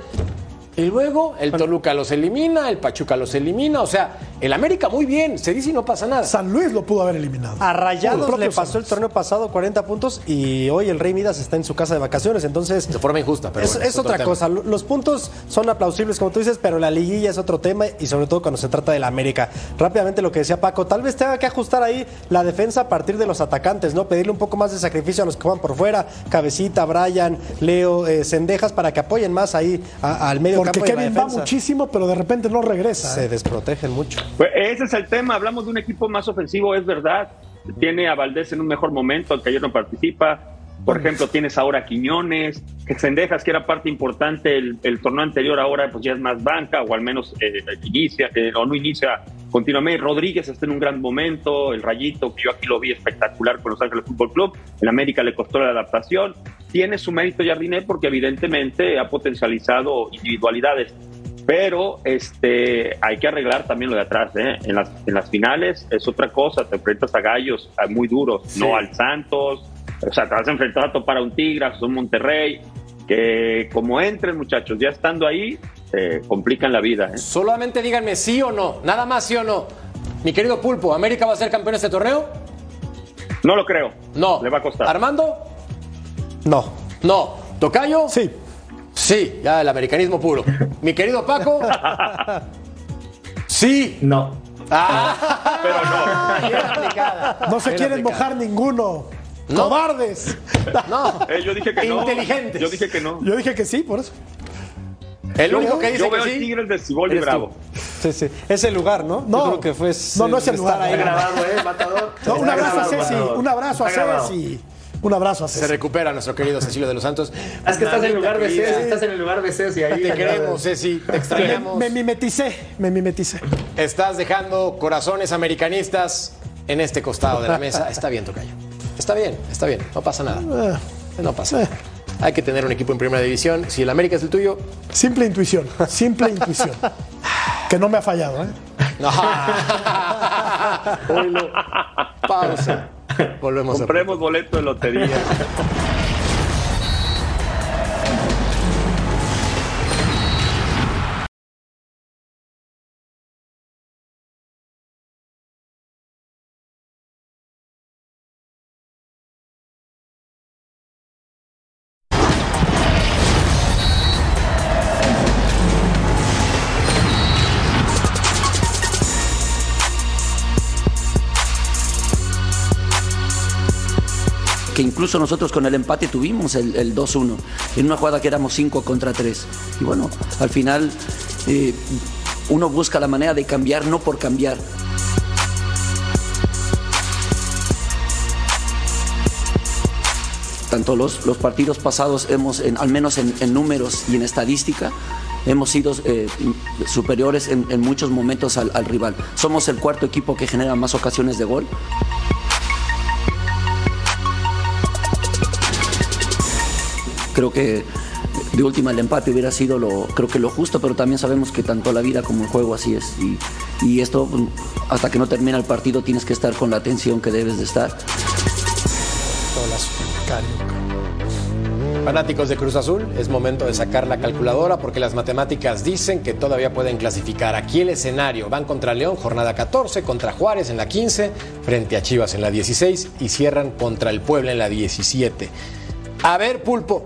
Y luego el Toluca los elimina, el Pachuca los elimina. O sea, el América muy bien, se dice y no pasa nada. San Luis lo pudo haber eliminado. A Rayados le pasó el torneo pasado 40 puntos y hoy el Rey Midas está en su casa de vacaciones, entonces De forma injusta, pero es, bueno, es es otro otra tema. cosa. Lo- Los puntos son aplausibles, como tú dices, pero la liguilla es otro tema y sobre todo cuando se trata del América. Rápidamente lo que decía Paco, tal vez tenga que ajustar ahí la defensa a partir de los atacantes, ¿no? Pedirle un poco más de sacrificio a los que van por fuera, Cabecita, Brian, Leo, eh, Cendejas, para que apoyen más ahí a- al medio Porque Kevin va muchísimo, pero de repente no regresa. Se ¿eh? desprotegen mucho. Pues ese es el tema. Hablamos de un equipo más ofensivo, es verdad. Tiene a Valdés en un mejor momento, aunque ayer no participa. Por ejemplo, tienes ahora a Quiñones, que Sendejas, que era parte importante el, el torneo anterior, ahora pues ya es más banca, o al menos eh, inicia, eh, o no inicia continuamente. Rodríguez está en un gran momento, el Rayito, que yo aquí lo vi espectacular con Los Ángeles Fútbol Club. En América le costó la adaptación. Tiene su mérito Jardiné porque evidentemente ha potencializado individualidades pero este hay que arreglar también lo de atrás ¿eh? en, las, en las finales es otra cosa te enfrentas a gallos muy duros no al Santos o sea te vas a enfrentar a topar a un Tigres a un Monterrey que como entren muchachos ya estando ahí eh, complican la vida ¿eh? Solamente díganme sí o no, nada más sí o no. Mi querido Pulpo, ¿América va a ser campeón de este torneo? no lo creo No. le va a costar ¿Armando? No. No. ¿Tocayo? Sí. Sí, ya el americanismo puro. Mi querido Paco. Sí. No. Ah, pero no. No se quieren aplicada. mojar ninguno. No. ¡Cobardes! No. Eh, yo dije que no Inteligentes. yo dije que no Yo dije que sí, por eso. El único que dice yo veo que el sí. Tigres de Cibol y. Bravo Sí, sí. Es el lugar, ¿no? No. Yo creo que fue. No, no es el estar lugar. ahí. Está grabado, ¿eh, Matador? *laughs* No, un abrazo a Ceci, un abrazo a. Ceci. Un abrazo a Se Ceci. recupera nuestro querido Cecilio de los Santos. Es que estás en el lugar de Ceci, estás en el lugar de Ceci ahí. Te queremos, Ceci. Te Me, extrañamos. me mimeticé, me mimeticé. Estás dejando corazones americanistas en este costado de la mesa. Está bien, Tocayo. Está bien, está bien. No pasa nada. No pasa nada. Hay que tener un equipo en primera división. Si el América es el tuyo, Simple intuición, simple intuición. Que no me ha fallado, ¿eh? no. Pausa. Volvemos a compremos boleto de lotería incluso nosotros con el empate tuvimos el, el 2-1, en una jugada que éramos 5 contra 3. Y bueno, al final eh, uno busca la manera de cambiar, no por cambiar. Tanto los, los partidos pasados hemos, al menos en, números y en estadística, hemos sido eh, superiores en, en muchos momentos al, al rival. Somos el cuarto equipo que genera más ocasiones de gol. Creo que de última el empate hubiera sido lo creo que lo justo pero también sabemos que tanto la vida como el juego así es y, y esto pues, hasta que no termina el partido tienes que estar con la atención que debes de estar Fanáticos de Cruz Azul, es momento de sacar la calculadora porque las matemáticas dicen que todavía pueden clasificar. Aquí el escenario, van contra León, jornada 14, contra Juárez en la 15, frente a Chivas en la 16 y cierran contra el Puebla en la 17. A ver, Pulpo.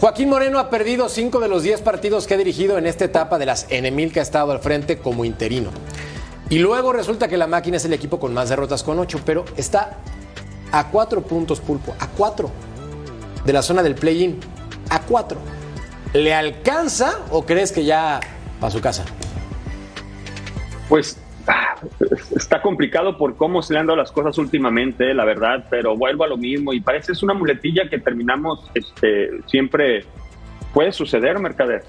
Joaquín Moreno ha perdido 5 de los 10 partidos que ha dirigido en esta etapa de las N que ha estado al frente como interino. Y luego resulta que la máquina es el equipo con más derrotas con 8, pero está a 4 puntos, Pulpo, a 4 de la zona del play-in a 4. ¿Le alcanza o crees que ya para su casa? Pues está complicado por cómo se le han dado las cosas últimamente, la verdad, pero vuelvo a lo mismo y parece es una muletilla que terminamos este, siempre. Puede suceder, Mercader.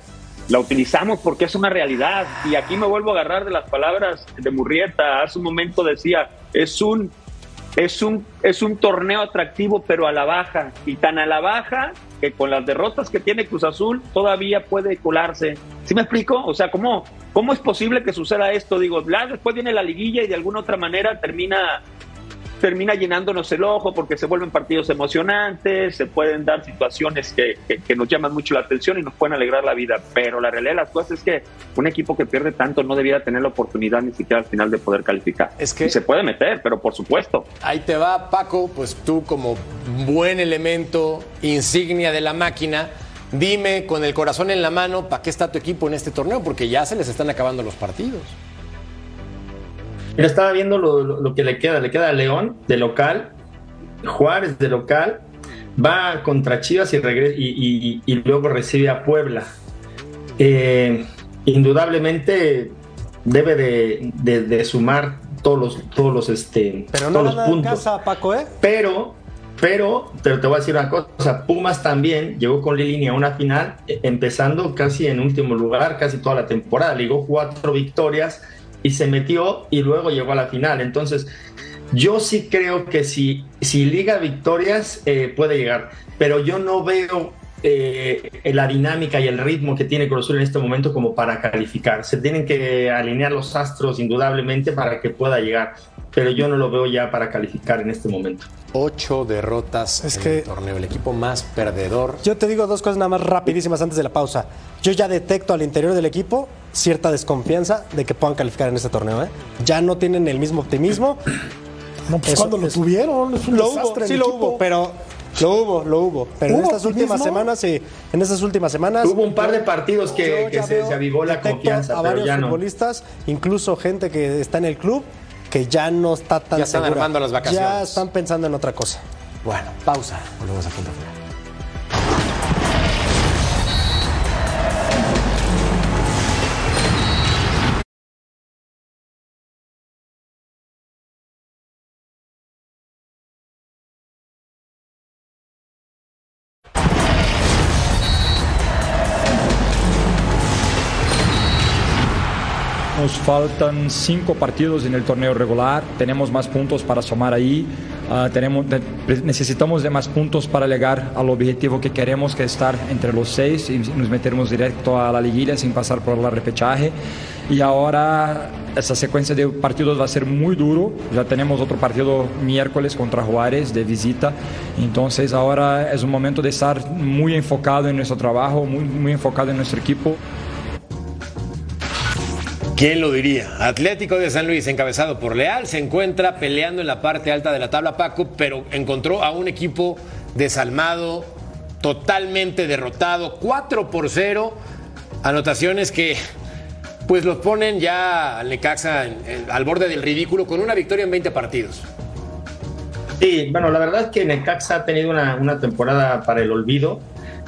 La utilizamos porque es una realidad y aquí me vuelvo a agarrar de las palabras de Murrieta. Hace un momento decía, es un es un, es un torneo atractivo, pero a la baja. Y tan a la baja que con las derrotas que tiene Cruz Azul todavía puede colarse. ¿Sí me explico? O sea, ¿cómo, cómo es posible que suceda esto? Digo, la- después viene la liguilla y de alguna otra manera termina termina llenándonos el ojo porque se vuelven partidos emocionantes, se pueden dar situaciones que, que, nos llaman mucho la atención y nos pueden alegrar la vida, pero la realidad de las cosas es que un equipo que pierde tanto no debiera tener la oportunidad ni siquiera al final de poder calificar. Es que se puede meter, pero por supuesto. Ahí te va Paco, pues tú como buen elemento, insignia de la máquina, dime con el corazón en la mano, ¿para qué está tu equipo en este torneo? Porque ya se les están acabando los partidos. Mira, estaba viendo lo, que le queda. Le queda a León de local, Juárez de local, va contra Chivas y, y, y, luego recibe a Puebla. Eh, indudablemente debe de, sumar todos los, todos los, este, Pero no todos los puntos. Casa, Paco, ¿eh? Pero, pero, pero te voy a decir una cosa, Pumas también llegó con Lilini a una final, eh, empezando casi en último lugar, casi toda la temporada, ligó cuatro victorias y se metió y luego llegó a la final. Entonces, yo sí creo que si, si liga victorias eh, puede llegar, pero yo no veo eh, la dinámica y el ritmo que tiene Cruz en este momento como para calificar. Se tienen que alinear los astros indudablemente para que pueda llegar, pero yo no lo veo ya para calificar en este momento. Ocho derrotas es en que el torneo, el equipo más perdedor. Yo te digo dos cosas nada más rapidísimas antes de la pausa. Yo ya detecto al interior del equipo cierta desconfianza de que puedan calificar en este torneo. ¿eh? Ya no tienen el mismo optimismo. No, pues cuando lo tuvieron, es un lo hubo, sí lo hubo, pero lo hubo, lo hubo. Pero en estas últimas semanas, sí, en estas últimas semanas. Hubo un par de partidos que, se, avivó la confianza. A varios futbolistas, incluso gente que está en el club, que ya no está tan. Ya están armando las vacaciones. Ya están pensando en otra cosa. Bueno, pausa. Volvemos a punto final. Nos faltan cinco partidos en el torneo regular, tenemos más puntos para sumar ahí, uh, tenemos, necesitamos de más puntos para llegar al objetivo que queremos, que es estar entre los seis y nos meteremos directo a la liguilla sin pasar por la repechaje. Y ahora esa secuencia de partidos va a ser muy duro. Ya tenemos otro partido miércoles contra Juárez de visita. Entonces ahora es un momento de estar muy enfocado en nuestro trabajo, muy, muy enfocado en nuestro equipo. ¿Quién lo diría? Atlético de San Luis, encabezado por Leal, se encuentra peleando en la parte alta de la tabla Paco, pero encontró a un equipo desalmado, totalmente derrotado, 4 por 0, anotaciones que pues los ponen ya al Necaxa al borde del ridículo con una victoria en 20 partidos. Sí, bueno, la verdad es que Necaxa ha tenido una, una temporada para el olvido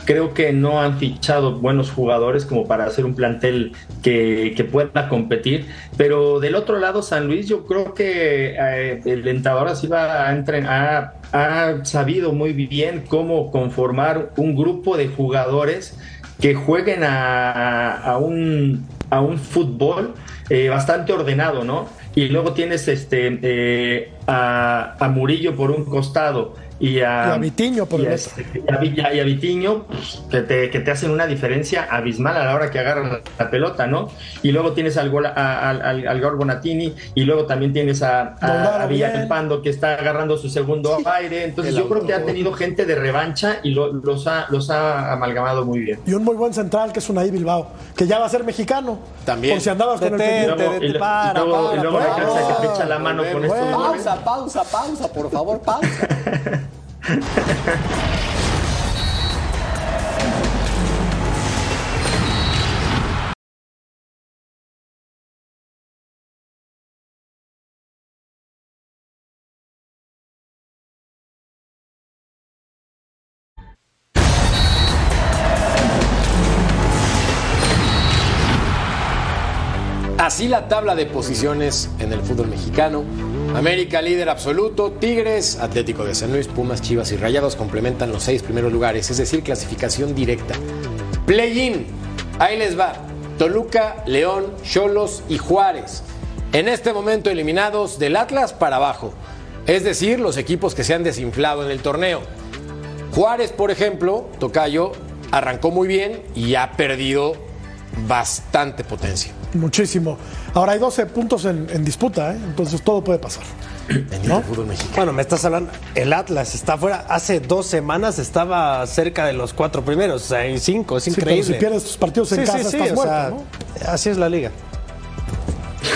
creo que no han fichado buenos jugadores como para hacer un plantel que, pueda competir. Pero del otro lado, San Luis, yo creo que eh, el entrenador así va a entrenar, ha, sabido muy bien cómo conformar un grupo de jugadores que jueguen a, un, a un fútbol eh, bastante ordenado, ¿no? Y luego tienes este, eh, a, a Murillo por un costado y a, Vitiño por y a, este, y a, Vitiño pues, que, te, que, te, hacen una diferencia abismal a la hora que agarran la, pelota, ¿no? Y luego tienes al, al, al, al Bonatini y luego también tienes a, a, que está agarrando su segundo aire. Entonces yo creo que ha tenido gente de revancha y los, ha, los ha amalgamado muy bien. Y un muy buen central que es Unai Bilbao, que ya va a ser mexicano. También. Por si andabas con el y luego, para, y luego, que te echa la mano con esto. Pausa, pausa, por favor, pausa. Así la tabla de posiciones en el fútbol mexicano. América líder absoluto, Tigres, Atlético de San Luis, Pumas, Chivas y Rayados complementan los seis primeros lugares, es decir, clasificación directa. Play-in, ahí les va. Toluca, León, Cholos y Juárez. En este momento eliminados del Atlas para abajo, es decir, los equipos que se han desinflado en el torneo. Juárez, por ejemplo, Tocayo, arrancó muy bien y ha perdido bastante potencia. Muchísimo. Ahora hay 12 puntos en, disputa, ¿eh? entonces todo puede pasar. Bendito fútbol mexicano. Bueno, me estás hablando, el Atlas está fuera. Hace dos semanas estaba cerca de los cuatro primeros, o sea, hay cinco, es Sí, pero increíble. si pierdes tus partidos en Sí, casa, sí, sí, estás o muerto, sea, ¿no? Así es la liga.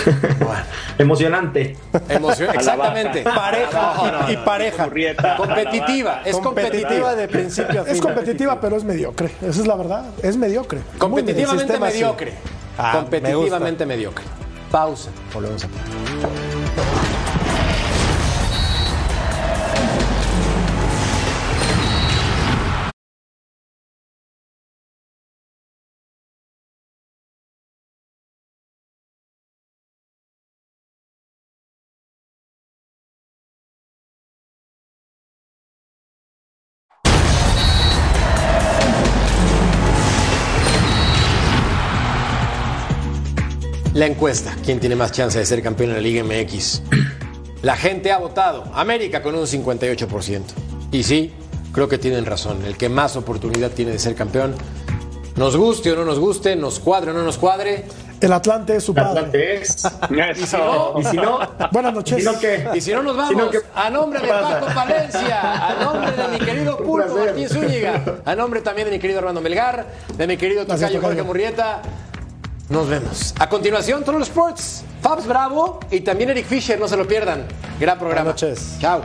*laughs* Emocionante. A la exactamente. Pareja No, no, y no. pareja. Competitiva, es competitiva. competitiva de principio a fin. Es competitiva, pero es mediocre. Esa es la verdad. Es mediocre. Competitivamente mediocre. Ah, me Competitivamente mediocre. Pausa. Volvemos a La encuesta, ¿quién tiene más chance de ser campeón en la Liga MX? *clears throat* La gente ha votado, América con un 58%. Y sí, creo que tienen razón, el que más oportunidad tiene de ser campeón, nos guste o no nos guste, nos cuadre o no nos cuadre, El Atlante es su padre. Atlante es. *laughs* y si no, Y si no, Buenas y noches. si no, ¿qué? y si no nos Si vamos, no, ¿qué a nombre de? Paco Palencia, a nombre de mi querido *laughs* Pulpo. Martín Zúñiga, a nombre también de mi querido Armando Melgar, de mi querido Tocayo Jorge. Murrieta. Nos vemos. A continuación, Troll Sports, Fabs Bravo y también Eric Fisher, no se lo pierdan. Gran programa. Buenas noches. Chao.